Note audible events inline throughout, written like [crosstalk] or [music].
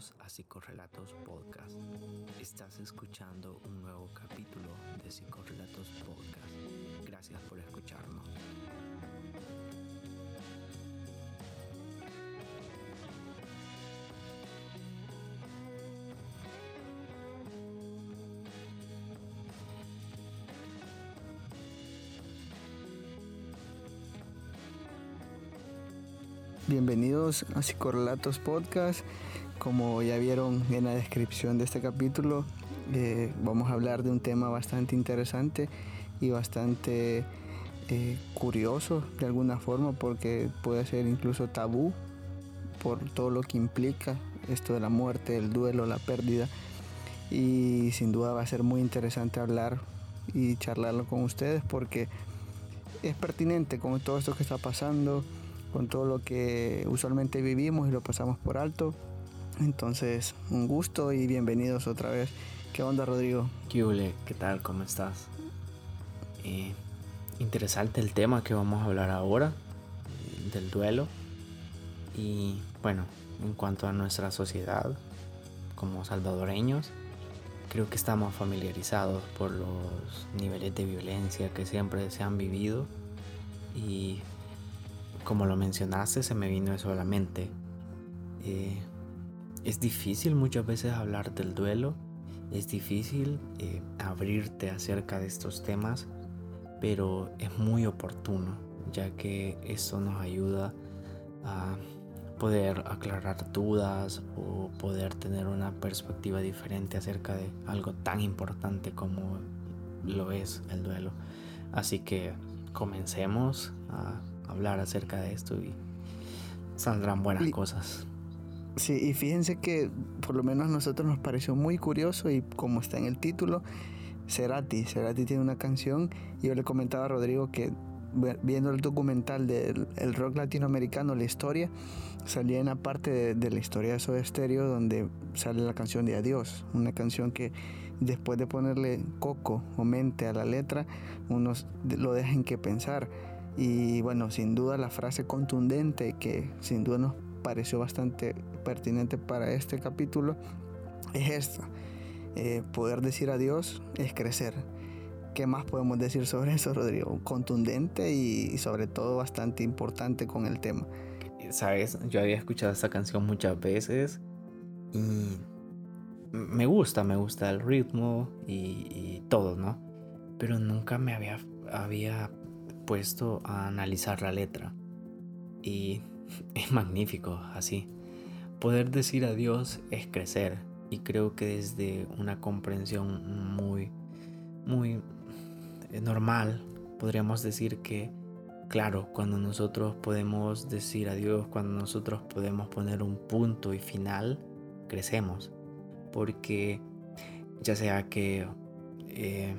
Bienvenidos a Psicorrelatos Podcast. Estás escuchando un nuevo capítulo de Psicorrelatos Podcast. Gracias por escucharnos. Bienvenidos a Psicorrelatos Podcast. Como ya vieron en la descripción de este capítulo, eh, vamos a hablar de un tema bastante interesante y bastante eh, curioso de alguna forma porque puede ser incluso tabú por todo lo que implica esto de la muerte, el duelo, la pérdida. Y sin duda va a ser muy interesante hablar y charlarlo con ustedes porque es pertinente con todo esto que está pasando con todo lo que usualmente vivimos y lo pasamos por alto. Entonces, un gusto y bienvenidos otra vez. ¿Qué onda, Rodrigo? ¿Qué ¿Qué tal? ¿Cómo estás? Eh, interesante el tema que vamos a hablar ahora, del duelo. Y bueno, en cuanto a nuestra sociedad, como salvadoreños, creo que estamos familiarizados por los niveles de violencia que siempre se han vivido y como lo mencionaste, se me vino eso a la mente. Eh, es difícil muchas veces hablar del duelo, es difícil eh, abrirte acerca de estos temas, pero es muy oportuno, ya que esto nos ayuda a poder aclarar dudas o poder tener una perspectiva diferente acerca de algo tan importante como lo es el duelo. Así que comencemos a hablar acerca de esto y saldrán buenas cosas. Sí, y fíjense que por lo menos a nosotros nos pareció muy curioso y como está en el título, Cerati, Cerati tiene una canción yo le comentaba a Rodrigo que viendo el documental del rock latinoamericano, la historia, salía en la parte de, la historia de Soda Stereo donde sale la canción de Adiós, una canción que después de ponerle coco o mente a la letra, unos lo dejan que pensar. Y bueno, sin duda la frase contundente que sin duda nos pareció bastante pertinente para este capítulo es esta. Eh, poder decir adiós es crecer. ¿Qué más podemos decir sobre eso, Rodrigo? Contundente y sobre todo bastante importante con el tema. Sabes, yo había escuchado esta canción muchas veces y me gusta, me gusta el ritmo y, todo, ¿no? Pero nunca me había, había puesto a analizar la letra. Y es magnífico así. Poder decir adiós es crecer. Y creo que desde una comprensión muy, muy normal, podríamos decir que, claro, cuando nosotros podemos decir adiós, cuando nosotros podemos poner un punto y final, crecemos. Porque ya sea que eh,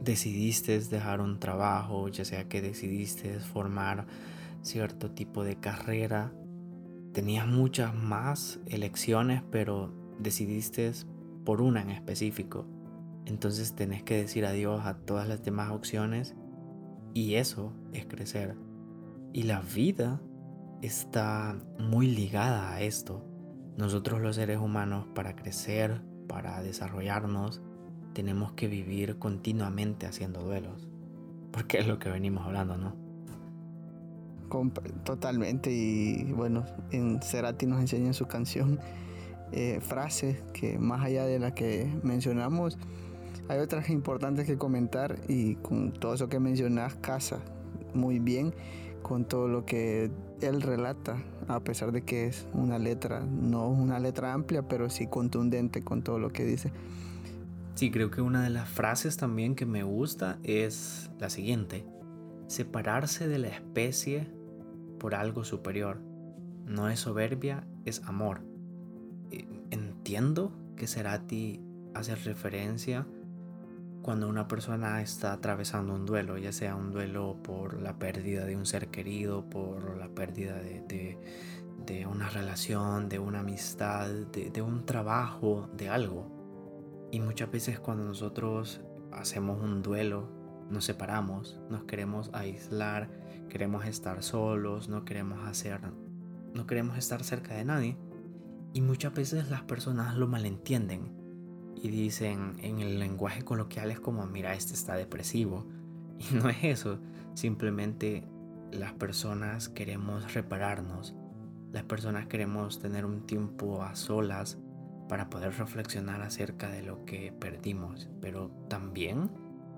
decidiste dejar un trabajo, ya sea que decidiste formar cierto tipo de carrera, tenías muchas más elecciones, pero decidiste por una en específico. Entonces tenés que decir adiós a todas las demás opciones y eso es crecer. Y la vida está muy ligada a esto. Nosotros los seres humanos para crecer, para desarrollarnos, tenemos que vivir continuamente haciendo duelos. Porque es lo que venimos hablando, ¿no? Totalmente. Y bueno, en Cerati nos enseña en su canción eh, frases que más allá de las que mencionamos, hay otras importantes que comentar y con todo eso que mencionas casa muy bien con todo lo que él relata, a pesar de que es una letra, no una letra amplia, pero sí contundente con todo lo que dice. Sí, creo que una de las frases también que me gusta es la siguiente. Separarse de la especie por algo superior. No es soberbia, es amor. Entiendo que Cerati hace referencia cuando una persona está atravesando un duelo, ya sea un duelo por la pérdida de un ser querido, por la pérdida de, una relación, de una amistad, de un trabajo, de algo. Y muchas veces cuando nosotros hacemos un duelo, nos separamos, nos queremos aislar, queremos estar solos, no queremos hacer, no queremos estar cerca de nadie. Y muchas veces las personas lo malentienden y dicen en el lenguaje coloquial es como, mira, este está depresivo. [laughs] Y no es eso, simplemente las personas queremos repararnos, las personas queremos tener un tiempo a solas para poder reflexionar acerca de lo que perdimos, pero también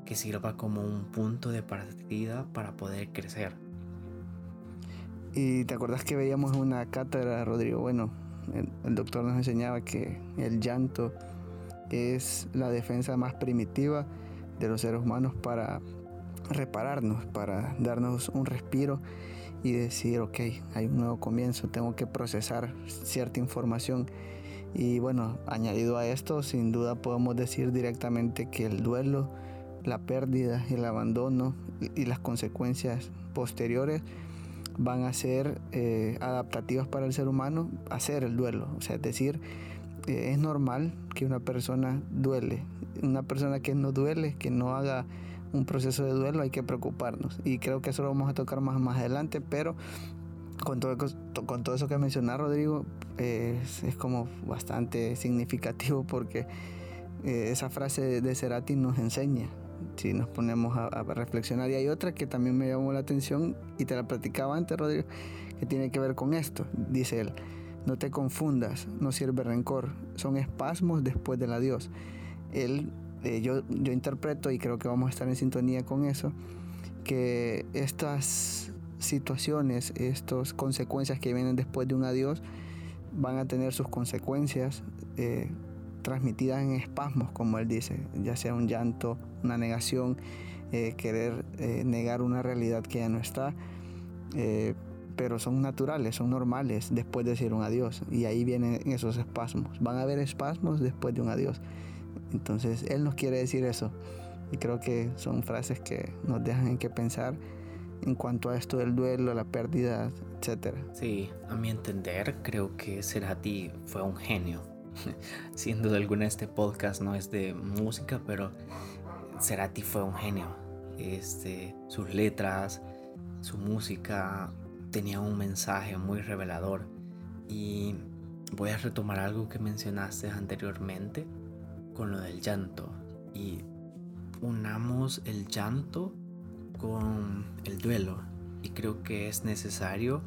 que sirva como un punto de partida para poder crecer. Y te acuerdas que veíamos una cátedra, Rodrigo, bueno, el, doctor nos enseñaba que el llanto es la defensa más primitiva de los seres humanos para repararnos, para darnos un respiro y decir, ok, hay un nuevo comienzo, tengo que procesar cierta información y bueno, añadido a esto, sin duda podemos decir directamente que el duelo, la pérdida, el abandono y las consecuencias posteriores van a ser eh, adaptativas para el ser humano hacer el duelo. O sea, es decir, eh, es normal que una persona duele. Una persona que no duele, que no haga un proceso de duelo, hay que preocuparnos. Y creo que eso lo vamos a tocar más, más adelante, pero con todo, con todo eso que menciona Rodrigo, es, como bastante significativo porque eh, esa frase de Cerati nos enseña, si nos ponemos a, reflexionar. Y hay otra que también me llamó la atención y te la platicaba antes, Rodrigo, que tiene que ver con esto. Dice él, no te confundas, no sirve rencor, son espasmos después del adiós. Él, eh, yo, yo interpreto, y creo que vamos a estar en sintonía con eso, que estas situaciones, estas consecuencias que vienen después de un adiós, van a tener sus consecuencias eh, transmitidas en espasmos, como él dice, ya sea un llanto, una negación, eh, querer eh, negar una realidad que ya no está, pero son naturales, son normales después de decir un adiós, y ahí vienen esos espasmos. Van a haber espasmos después de un adiós. Entonces, él nos quiere decir eso, y creo que son frases que nos dejan en qué pensar en cuanto a esto del duelo, la pérdida, etcétera. Sí, a mi entender, creo que Cerati fue un genio. [laughs] Sin duda alguna este podcast no es de música, pero Cerati fue un genio. Este, sus letras, su música tenía un mensaje muy revelador. Y voy a retomar algo que mencionaste anteriormente con lo del llanto. Y unamos el llanto con el duelo y creo que es necesario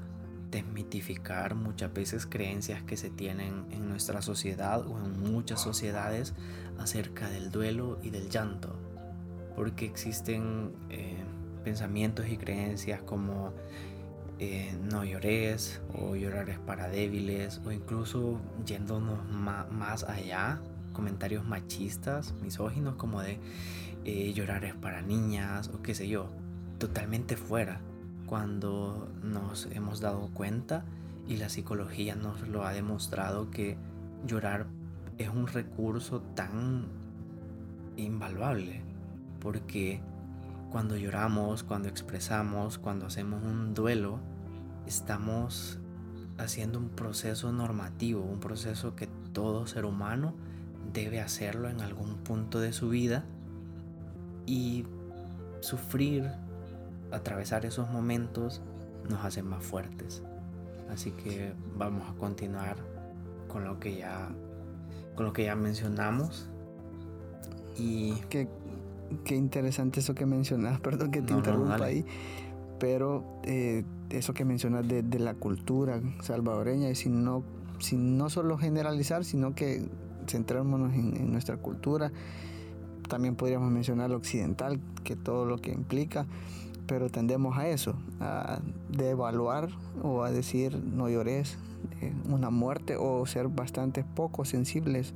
desmitificar muchas veces creencias que se tienen en nuestra sociedad o en muchas sociedades acerca del duelo y del llanto. Porque existen eh, pensamientos y creencias como eh, no llores o llorar es para débiles o incluso yéndonos más allá comentarios machistas misóginos como de eh, llorar es para niñas o qué sé yo, totalmente fuera cuando nos hemos dado cuenta y la psicología nos lo ha demostrado que llorar es un recurso tan invaluable porque cuando lloramos, cuando expresamos, cuando hacemos un duelo, estamos haciendo un proceso normativo, un proceso que todo ser humano debe hacerlo en algún punto de su vida y sufrir, atravesar esos momentos nos hace más fuertes. Así que vamos a continuar con lo que ya, con lo que ya mencionamos. Y qué, qué interesante eso que mencionas, [laughs] perdón que te interrumpa ahí, pero eh, eso que mencionas de, la cultura salvadoreña y sin no, sin no solo generalizar, sino que centrémonos en nuestra cultura también podríamos mencionar lo occidental, que todo lo que implica, pero tendemos a eso, a devaluar o a decir no llores eh, una muerte o ser bastante poco sensibles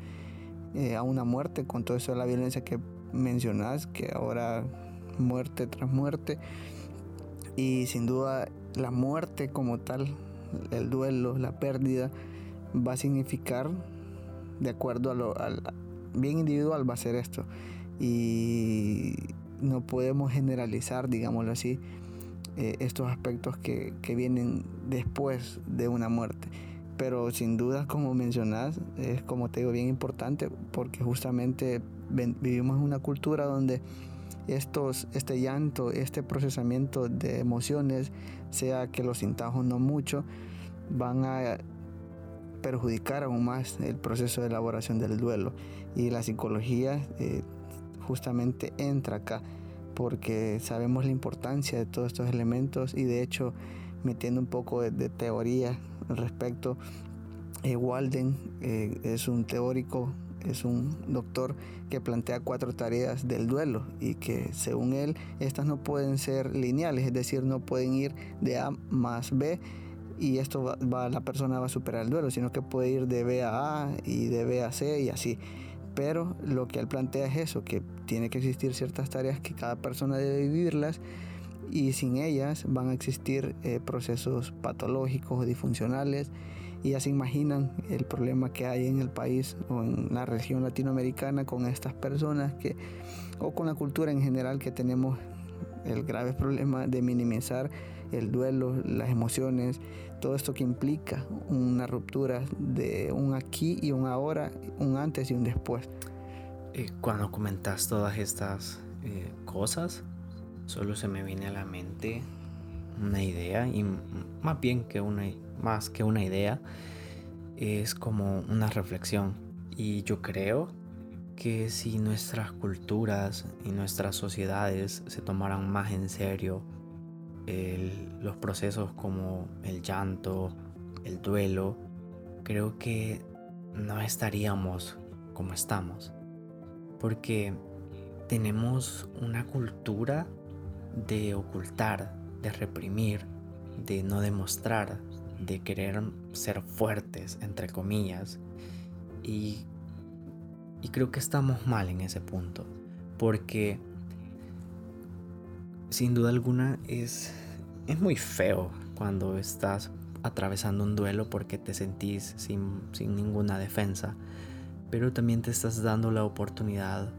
eh, a una muerte con todo eso de la violencia que mencionas, que ahora muerte tras muerte. Y sin duda la muerte como tal, el duelo, la pérdida, va a significar, de acuerdo a lo al, bien individual, va a ser esto. Y no podemos generalizar, digámoslo así, eh, estos aspectos que, que, vienen después de una muerte. Pero sin duda, como mencionas, es como te digo, bien importante porque justamente vivimos en una cultura donde estos, este llanto, este procesamiento de emociones, sea que los sintamos no mucho, van a perjudicar aún más el proceso de elaboración del duelo. Y la psicología eh, justamente entra acá porque sabemos la importancia de todos estos elementos y de hecho metiendo un poco de, teoría al respecto, eh, Walden eh, es un teórico, es un doctor que plantea cuatro tareas del duelo y que según él estas no pueden ser lineales, es decir, no pueden ir de A más B y esto va, la persona va a superar el duelo, sino que puede ir de B a A y de B a C y así. Pero lo que él plantea es eso, que tiene que existir ciertas tareas que cada persona debe vivirlas y sin ellas van a existir eh, procesos patológicos o disfuncionales y ya se imaginan el problema que hay en el país o en la región latinoamericana con estas personas que o con la cultura en general que tenemos el grave problema de minimizar el duelo, las emociones, todo esto que implica una ruptura de un aquí y un ahora, un antes y un después. Cuando comentas todas estas eh, cosas, solo se me viene a la mente una idea y más bien que una más que una idea es como una reflexión y yo creo que si nuestras culturas y nuestras sociedades se tomaran más en serio los procesos como el llanto, el duelo, creo que no estaríamos como estamos. Porque tenemos una cultura de ocultar, de reprimir, de no demostrar, de querer ser fuertes, entre comillas. Y, y creo que estamos mal en ese punto. Porque sin duda alguna es, es muy feo cuando estás atravesando un duelo porque te sentís sin, sin ninguna defensa, pero también te estás dando la oportunidad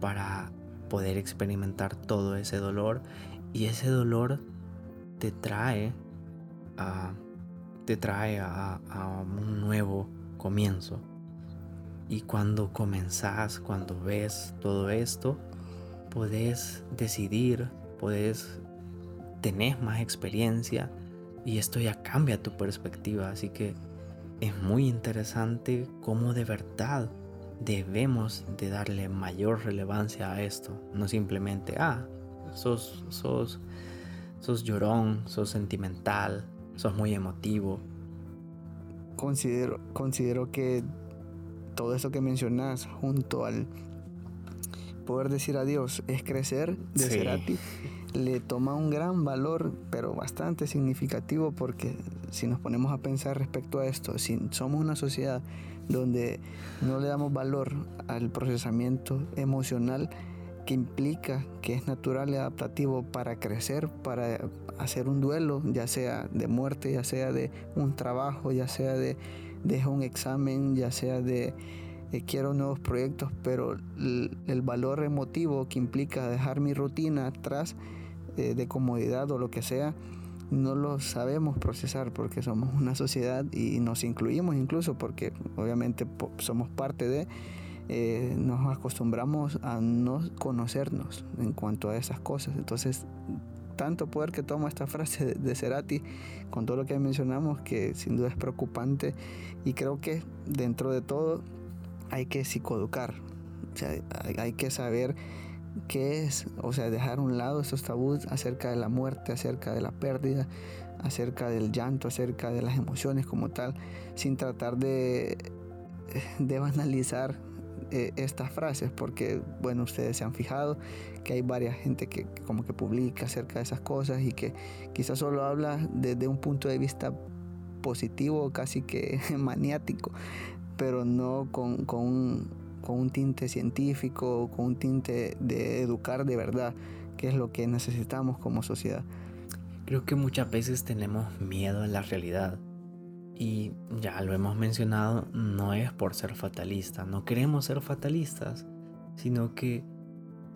para poder experimentar todo ese dolor y ese dolor te trae te trae a, a un nuevo comienzo. Y cuando comenzás, cuando ves todo esto, podés decidir puedes tener más experiencia y esto ya cambia tu perspectiva. Así que es muy interesante cómo de verdad debemos de darle mayor relevancia a esto. No simplemente, ah, sos, sos, sos llorón, sos sentimental, sos muy emotivo. Considero, considero que todo eso que mencionas junto al poder decir adiós es crecer de sí. Cerati le toma un gran valor, pero bastante significativo, porque si nos ponemos a pensar respecto a esto, si somos una sociedad donde no le damos valor al procesamiento emocional que implica que es natural y adaptativo para crecer, para hacer un duelo, ya sea de muerte, ya sea de un trabajo, ya sea de, de un examen, ya sea de quiero nuevos proyectos, pero el, valor emotivo que implica dejar mi rutina atrás eh, de comodidad o lo que sea, no lo sabemos procesar porque somos una sociedad y nos incluimos incluso porque obviamente somos parte de, eh, nos acostumbramos a no conocernos en cuanto a esas cosas. Entonces, tanto poder que toma esta frase de, de Cerati con todo lo que mencionamos que sin duda es preocupante y creo que dentro de todo hay que psicoeducar, o sea, hay, que saber qué es, o sea, dejar a un lado esos tabús acerca de la muerte, acerca de la pérdida, acerca del llanto, acerca de las emociones como tal, sin tratar de, de banalizar eh, estas frases, porque, bueno, ustedes se han fijado que hay varias gente que, que, como que publica acerca de esas cosas y que quizás solo habla desde un punto de vista positivo, casi que [laughs] maniático, pero no con, con, un, tinte científico, con un tinte de educar de verdad, que es lo que necesitamos como sociedad. Creo que muchas veces tenemos miedo en la realidad. Y ya lo hemos mencionado, no es por ser fatalista, no queremos ser fatalistas, sino que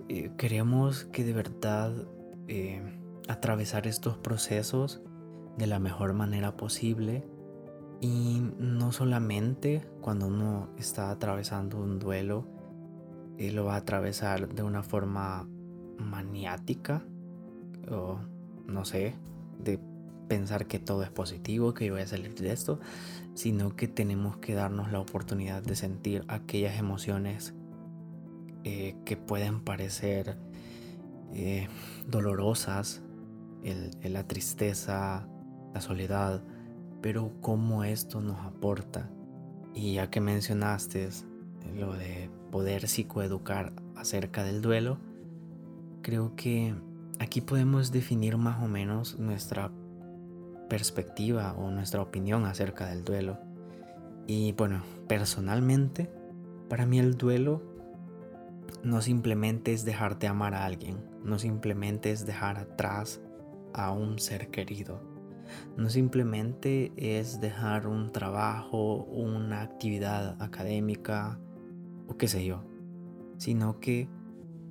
eh, queremos que de verdad eh, atravesar estos procesos de la mejor manera posible y no solamente cuando uno está atravesando un duelo, eh, lo va a atravesar de una forma maniática o no sé, de pensar que todo es positivo, que yo voy a salir de esto, sino que tenemos que darnos la oportunidad de sentir aquellas emociones eh, que pueden parecer eh, dolorosas, la tristeza, la soledad, pero cómo esto nos aporta. Y ya que mencionaste lo de poder psicoeducar acerca del duelo, creo que aquí podemos definir más o menos nuestra perspectiva o nuestra opinión acerca del duelo. Y bueno, personalmente, para mí el duelo no simplemente es dejar de amar a alguien, no simplemente es dejar atrás a un ser querido, no simplemente es dejar un trabajo, una actividad académica o qué sé yo, sino que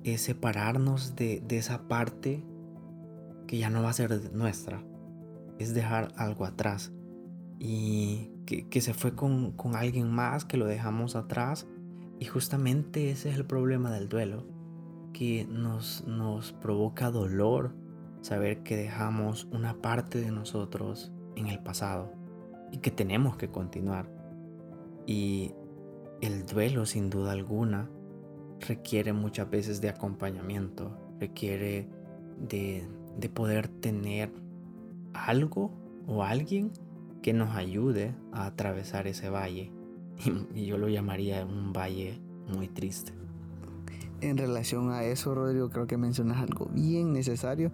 es separarnos de, esa parte que ya no va a ser nuestra, es dejar algo atrás. Y que, se fue con, con alguien más, que lo dejamos atrás. Y justamente ese es el problema del duelo, que nos, nos provoca dolor saber que dejamos una parte de nosotros en el pasado y que tenemos que continuar. Y el duelo, sin duda alguna, requiere muchas veces de acompañamiento, requiere de, de poder tener algo o alguien que nos ayude a atravesar ese valle [laughs] y, yo lo llamaría un valle muy triste. En relación a eso, Rodrigo, creo que mencionas algo bien necesario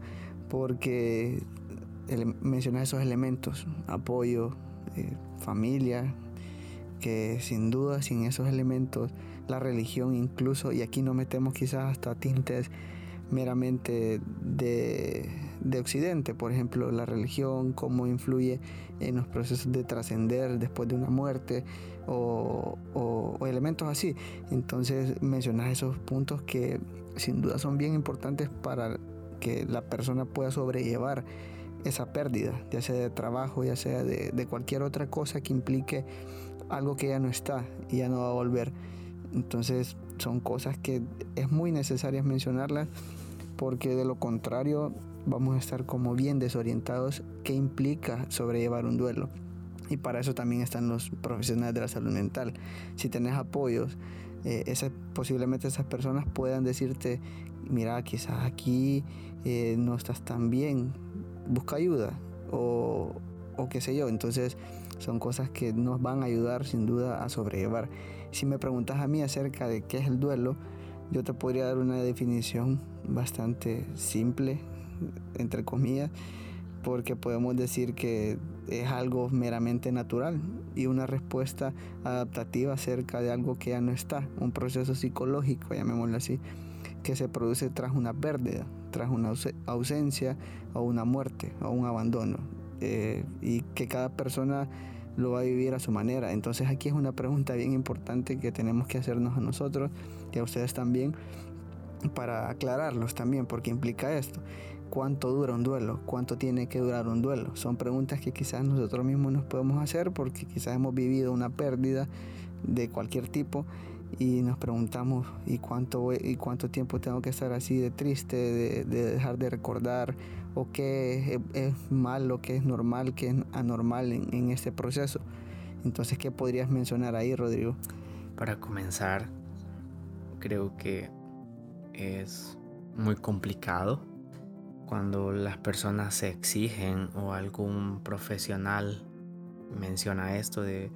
porque mencionas esos elementos, apoyo, eh, familia, que sin duda sin esos elementos, la religión incluso, y aquí no metemos quizás hasta tintes meramente de, Occidente, por ejemplo, la religión, cómo influye en los procesos de trascender después de una muerte o, elementos así. Entonces mencionas esos puntos que sin duda son bien importantes para que la persona pueda sobrellevar esa pérdida, ya sea de trabajo, ya sea de, de cualquier otra cosa que implique algo que ya no está y ya no va a volver. Entonces son cosas que es muy necesario mencionarlas porque de lo contrario vamos a estar como bien desorientados qué implica sobrellevar un duelo. Y para eso también están los profesionales de la salud mental. Si tenés apoyos, eh, posiblemente esas personas puedan decirte, mira, quizás aquí eh, no estás tan bien, busca ayuda o, o qué sé yo. Entonces son cosas que nos van a ayudar sin duda a sobrellevar. Si me preguntas a mí acerca de qué es el duelo, yo te podría dar una definición bastante simple, entre comillas, porque podemos decir que es algo meramente natural y una respuesta adaptativa acerca de algo que ya no está, un proceso psicológico, llamémoslo así, que se produce tras una pérdida, tras una ausencia o una muerte o un abandono, eh, y que cada persona lo va a vivir a su manera. Entonces aquí es una pregunta bien importante que tenemos que hacernos a nosotros y a ustedes también para aclararlos también, porque implica esto. ¿Cuánto dura un duelo? ¿Cuánto tiene que durar un duelo? Son preguntas que quizás nosotros mismos nos podemos hacer porque quizás hemos vivido una pérdida de cualquier tipo y nos preguntamos ¿y cuánto, y cuánto tiempo tengo que estar así de triste, de, dejar de recordar o qué es, malo, qué es normal, qué es anormal en, en este proceso. Entonces, ¿qué podrías mencionar ahí, Rodrigo? Para comenzar, creo que es muy complicado cuando las personas se exigen o algún profesional menciona esto de,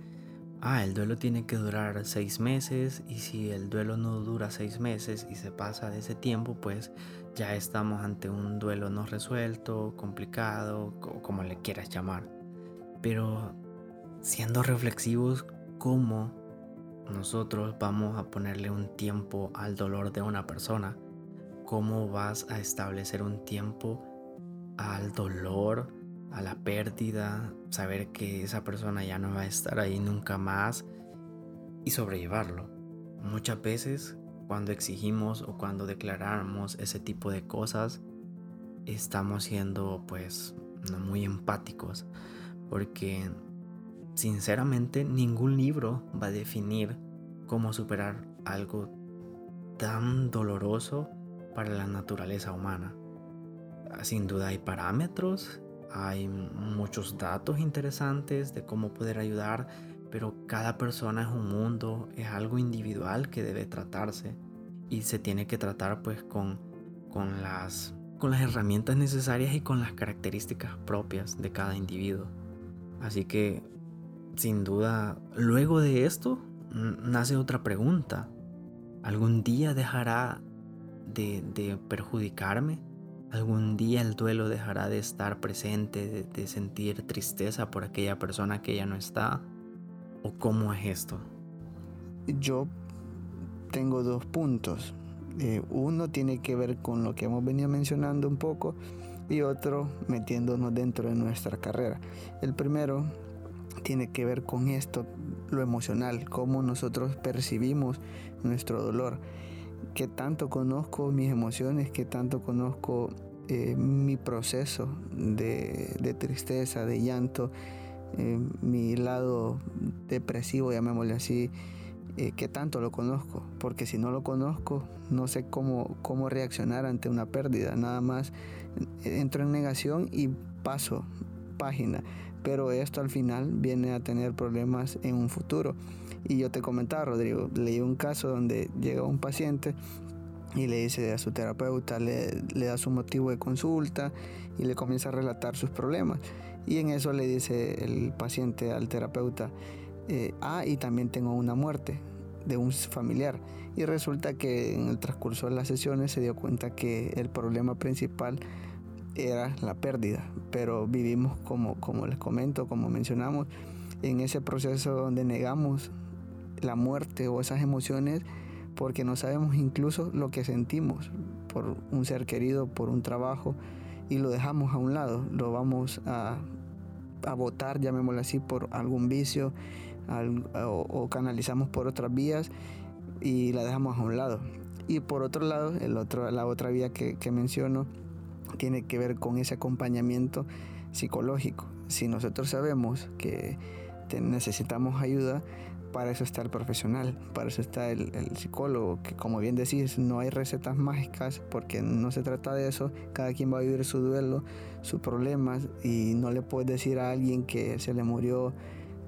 ah, el duelo tiene que durar seis meses y si el duelo no dura seis meses y se pasa de ese tiempo, pues ya estamos ante un duelo no resuelto, complicado, como le quieras llamar. Pero siendo reflexivos, ¿cómo nosotros vamos a ponerle un tiempo al dolor de una persona, ¿cómo vas a establecer un tiempo al dolor, a la pérdida, saber que esa persona ya no va a estar ahí nunca más y sobrellevarlo? Muchas veces cuando exigimos o cuando declaramos ese tipo de cosas, estamos siendo pues no muy empáticos porque sinceramente ningún libro va a definir cómo superar algo tan doloroso para la naturaleza humana. Sin duda hay parámetros, hay muchos datos interesantes de cómo poder ayudar, pero cada persona es un mundo, es algo individual que debe tratarse y se tiene que tratar pues con, con, las, con las herramientas necesarias y con las características propias de cada individuo. Así que sin duda, luego de esto nace otra pregunta. ¿Algún día dejará de, perjudicarme? ¿Algún día el duelo dejará de estar presente, de, sentir tristeza por aquella persona que ya no está? ¿O cómo es esto? Yo tengo dos puntos. Eh, uno tiene que ver con lo que hemos venido mencionando un poco y otro metiéndonos dentro de nuestra carrera. El primero tiene que ver con esto, lo emocional, cómo nosotros percibimos nuestro dolor, que tanto conozco mis emociones, que tanto conozco eh, mi proceso de, tristeza, de llanto, eh, mi lado depresivo, llamémosle así, eh, que tanto lo conozco, porque si no lo conozco, no sé cómo, cómo reaccionar ante una pérdida, nada más entro en negación y paso página pero esto al final viene a tener problemas en un futuro. Y yo te comentaba, Rodrigo, leí un caso donde llega un paciente y le dice a su terapeuta, le, da su motivo de consulta y le comienza a relatar sus problemas. Y en eso le dice el paciente al terapeuta, eh, ah, y también tengo una muerte de un familiar. Y resulta que en el transcurso de las sesiones se dio cuenta que el problema principal era la pérdida, pero vivimos como, como les comento, como mencionamos, en ese proceso donde negamos la muerte o esas emociones porque no sabemos incluso lo que sentimos por un ser querido, por un trabajo, y lo dejamos a un lado, lo vamos a, a votar, llamémoslo así, por algún vicio o, canalizamos por otras vías y la dejamos a un lado. Y por otro lado, el otro, la otra vía que, que menciono, tiene que ver con ese acompañamiento psicológico. Si nosotros sabemos que necesitamos ayuda, para eso está el profesional, para eso está el, psicólogo, que como bien decís, no hay recetas mágicas porque no se trata de eso, cada quien va a vivir su duelo, sus problemas y no le puedes decir a alguien que se le murió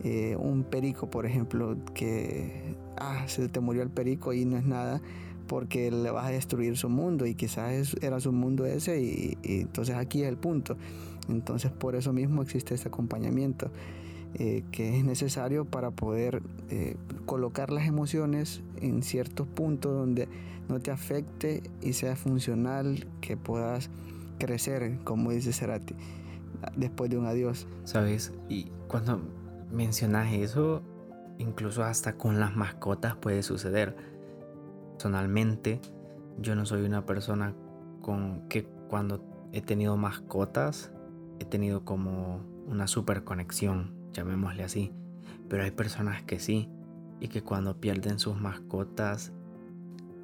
eh, un perico, por ejemplo, que ah, se te murió el perico y no es nada, porque le vas a destruir su mundo y quizás era su mundo ese y, entonces aquí es el punto. Entonces por eso mismo existe este acompañamiento eh, que es necesario para poder eh, colocar las emociones en ciertos puntos donde no te afecte y sea funcional, que puedas crecer, como dice Cerati, después de un adiós. Sabes, y cuando mencionas eso, incluso hasta con las mascotas puede suceder Personalmente, yo no soy una persona con que cuando he tenido mascotas, he tenido como una super conexión, llamémosle así. Pero hay personas que sí, y que cuando pierden sus mascotas,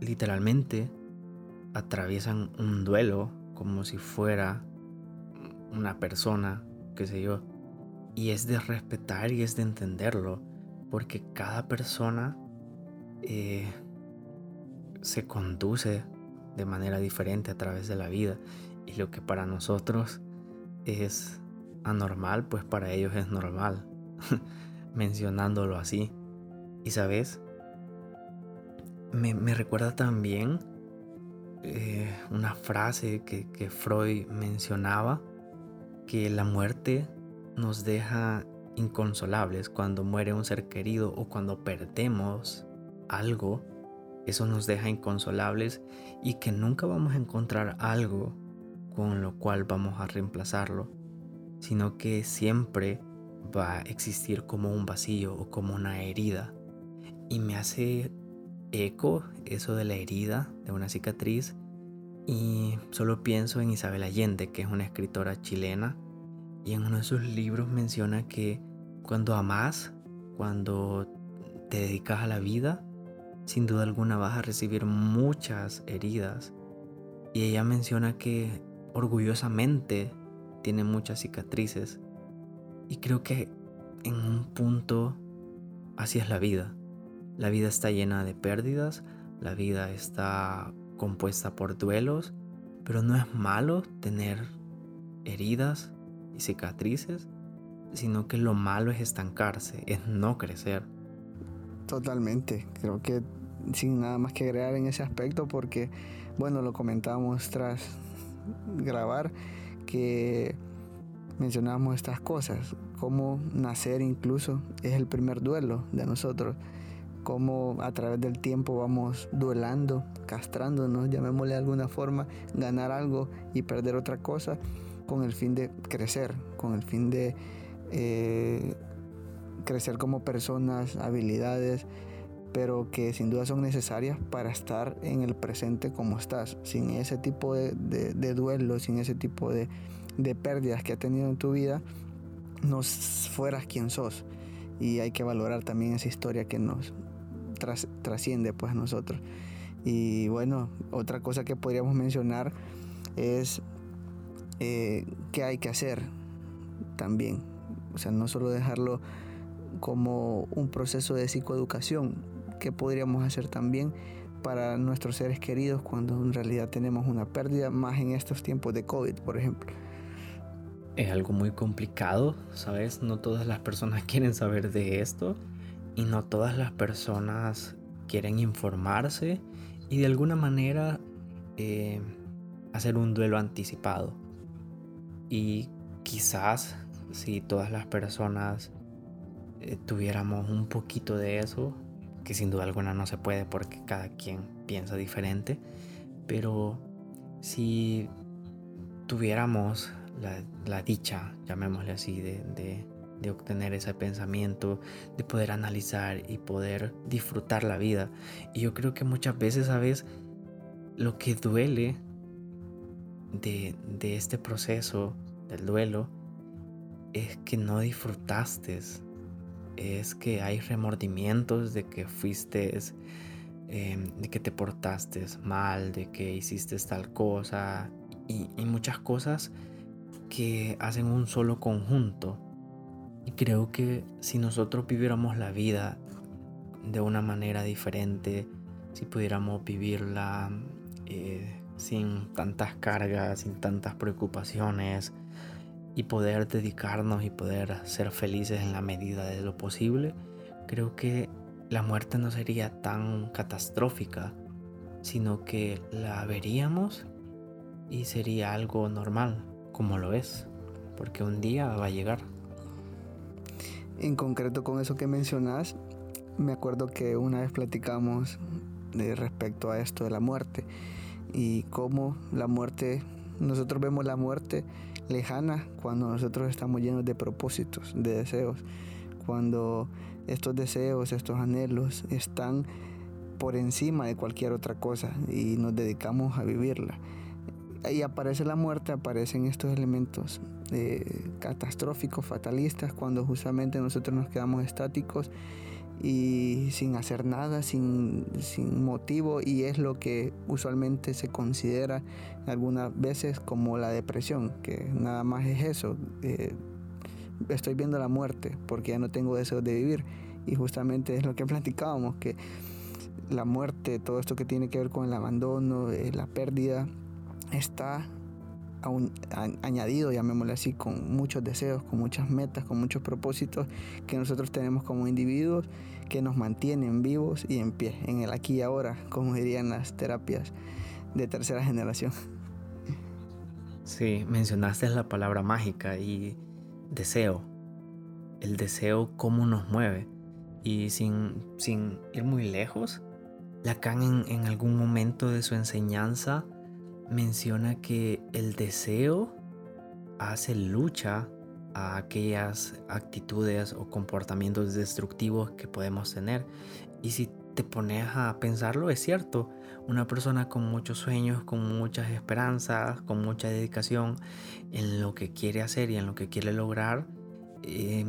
literalmente atraviesan un duelo como si fuera una persona, qué sé yo. Y es de respetar y es de entenderlo, porque cada persona eh, se conduce de manera diferente a través de la vida y lo que para nosotros es anormal, pues para ellos es normal, [laughs] mencionándolo así. Y sabes, me, recuerda también eh, una frase que, que Freud mencionaba, que la muerte nos deja inconsolables cuando muere un ser querido o cuando perdemos algo eso nos deja inconsolables y que nunca vamos a encontrar algo con lo cual vamos a reemplazarlo, sino que siempre va a existir como un vacío o como una herida. Y me hace eco eso de la herida, de una cicatriz, y solo pienso en Isabel Allende, que es una escritora chilena, y en uno de sus libros menciona que cuando amas, cuando te dedicas a la vida, sin duda alguna vas a recibir muchas heridas. Y ella menciona que orgullosamente tiene muchas cicatrices. Y creo que en un punto así es la vida. La vida está llena de pérdidas, la vida está compuesta por duelos, pero no es malo tener heridas, y cicatrices, sino que lo malo es estancarse, es no crecer. Totalmente, creo que sin nada más que agregar en ese aspecto porque, bueno, lo comentamos tras grabar que mencionamos estas cosas, cómo nacer incluso es el primer duelo de nosotros, cómo a través del tiempo vamos duelando, castrándonos, llamémosle de alguna forma, ganar algo y perder otra cosa con el fin de crecer, con el fin de eh, crecer como personas, habilidades, pero que sin duda son necesarias para estar en el presente como estás. Sin ese tipo de, de, duelo, sin ese tipo de, de pérdidas que has tenido en tu vida, no fueras quien sos. Y hay que valorar también esa historia que nos trasciende pues a nosotros. Y bueno, otra cosa que podríamos mencionar es eh, qué hay que hacer también. O sea, no solo dejarlo como un proceso de psicoeducación, que podríamos hacer también para nuestros seres queridos cuando en realidad tenemos una pérdida, más en estos tiempos de COVID, por ejemplo. Es algo muy complicado, ¿sabes? No todas las personas [laughs] quieren saber de esto y no todas las personas quieren informarse y de alguna manera eh, hacer un duelo anticipado. Y quizás si todas las personas eh, tuviéramos un poquito de eso, que sin duda alguna no se puede porque cada quien piensa diferente, pero si tuviéramos la, dicha, llamémosle así, de, de, obtener ese pensamiento, de poder analizar y poder disfrutar la vida. Y yo creo que muchas veces, ¿sabes? Lo que duele de, de este proceso del duelo es que no disfrutaste es que hay remordimientos de que fuiste, em, de que te portaste mal, de que hiciste tal cosa y, muchas cosas que hacen un solo conjunto. Y creo que si nosotros viviéramos la vida de una manera diferente, si pudiéramos vivirla eh, sin tantas cargas, sin tantas preocupaciones, y poder dedicarnos y poder ser felices en la medida de lo posible, creo que la muerte no sería tan catastrófica, sino que la veríamos y sería algo normal, como lo es, porque un día va a llegar. En concreto con eso que mencionas, me acuerdo que una vez platicamos de respecto a esto de la muerte y cómo la muerte, nosotros vemos la muerte lejana cuando nosotros estamos llenos de propósitos, de deseos, cuando estos deseos, estos anhelos están por encima de cualquier otra cosa y nos dedicamos a vivirla. Ahí aparece la muerte, aparecen estos elementos eh, catastróficos, fatalistas, cuando justamente nosotros nos quedamos estáticos y sin hacer nada, sin, motivo, y es lo que usualmente se considera algunas veces como la depresión, que nada más es eso. Eh, estoy viendo la muerte porque ya no tengo deseos de vivir, y justamente es lo que [laughs] platicábamos, que la muerte, todo esto que tiene que ver con el abandono, eh, la pérdida, está añadido, llamémosle así, con muchos deseos, con muchas metas, con muchos propósitos que nosotros tenemos como individuos que nos mantienen vivos y en pie, en el aquí y ahora, como dirían las terapias de tercera generación. Sí, mencionaste la palabra mágica y deseo. El deseo cómo nos mueve. Y sin, sin ir muy lejos, Lacan en, en algún momento de su enseñanza menciona que el deseo hace lucha a aquellas actitudes o comportamientos destructivos que podemos tener. Y si te pones a pensarlo, es cierto, una persona con muchos sueños, con muchas esperanzas, con mucha dedicación en lo que quiere hacer y en lo que quiere lograr, eh,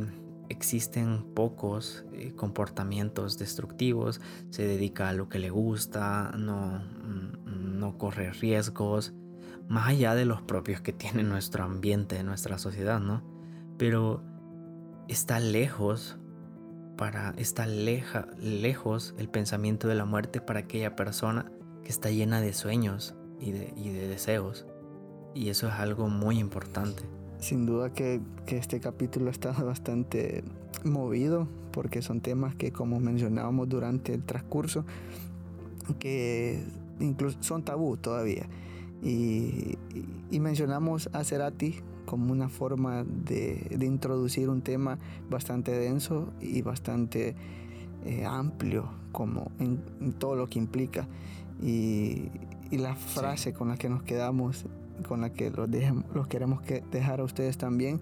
existen pocos eh, comportamientos destructivos, se dedica a lo que le gusta, no, no corre riesgos, más allá de los propios que tiene nuestro ambiente, nuestra sociedad, ¿no? Pero está lejos para está leja, lejos el pensamiento de la muerte para aquella persona que está llena de sueños y de, y de deseos. Y eso es algo muy importante. Sin duda que, este capítulo estado [laughs] bastante movido porque son temas que como mencionábamos durante el transcurso que incluso son tabú todavía y, mencionamos a Cerati como una forma de, introducir un tema bastante denso y bastante eh, amplio como en, todo lo que implica y, la frase con la que nos quedamos con la que los, los queremos que dejar a ustedes también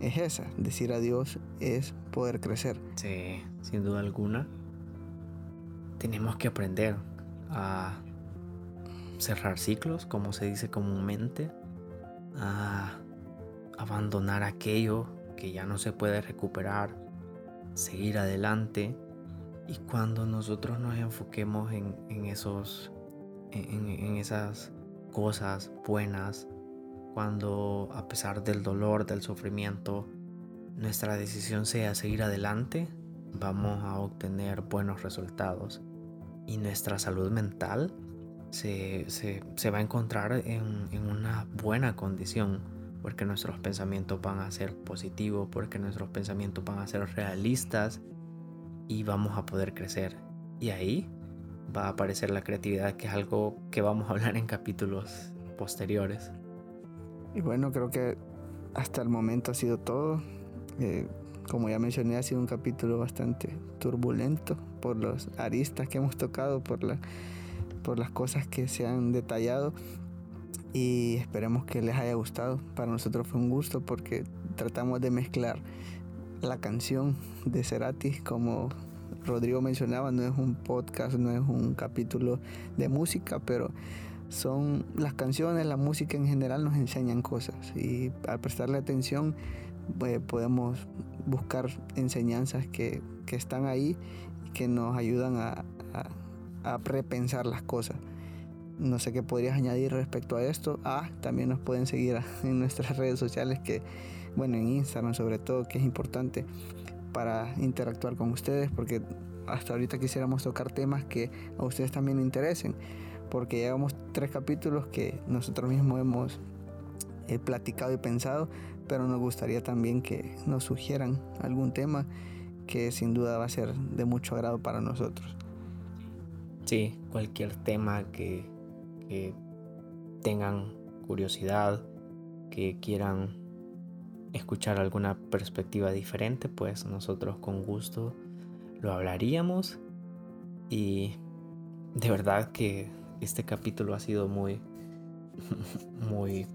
es esa, decir adiós es poder crecer. Sí, sin duda alguna. Tenemos que aprender a cerrar ciclos, como se dice comúnmente, a abandonar aquello que ya no se puede recuperar, seguir adelante y cuando nosotros nos enfoquemos en, esos en esas cosas buenas, cuando a pesar del dolor, del sufrimiento, nuestra decisión sea seguir adelante, vamos a obtener buenos resultados. Y nuestra salud mental se, va a encontrar en, en, una buena condición, porque nuestros pensamientos van a ser positivos, porque nuestros pensamientos van a ser realistas y vamos a poder crecer. Y ahí va a aparecer la creatividad, que es algo que vamos a hablar en capítulos posteriores. Y bueno, creo que hasta el momento ha sido todo. Eh, como ya mencioné, ha sido un capítulo bastante turbulento por los aristas que hemos tocado, por, la, por las cosas que se han detallado. Y esperemos que les haya gustado. Para nosotros fue un gusto porque tratamos de mezclar la canción de Cerati como Rodrigo mencionaba, no es un podcast, no es un capítulo de música, pero son las canciones, la música en general nos enseñan cosas y al prestarle atención pues, podemos buscar enseñanzas que, están ahí y que nos ayudan a, a, repensar las cosas. No sé qué podrías añadir respecto a esto. Ah, también nos pueden seguir en nuestras redes sociales que, bueno, en Instagram sobre todo, que es importante para interactuar con ustedes, porque hasta ahorita quisiéramos tocar temas que a ustedes también interesen, porque llevamos tres capítulos que nosotros mismos hemos eh, platicado y pensado, pero nos gustaría también que nos sugieran algún tema que sin duda va a ser de mucho agrado para nosotros. Sí, cualquier tema que, tengan curiosidad, que quieran escuchar alguna perspectiva diferente, pues nosotros con gusto lo hablaríamos. Y de verdad que este capítulo ha sido muy, [laughs] muy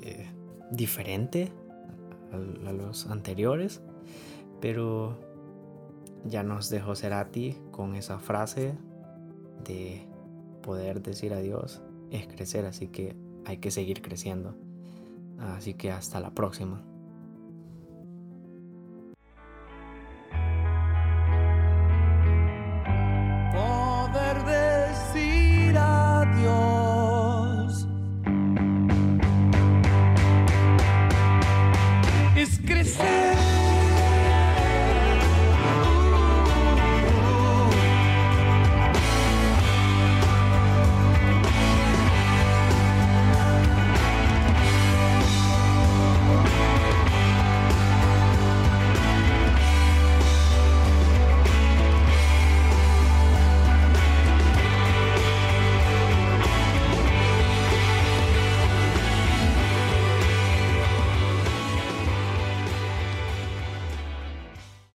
eh, diferente a, a, los anteriores, pero ya nos dejó Cerati con esa frase de poder decir adiós es crecer, así que hay que seguir creciendo. Así que hasta la próxima.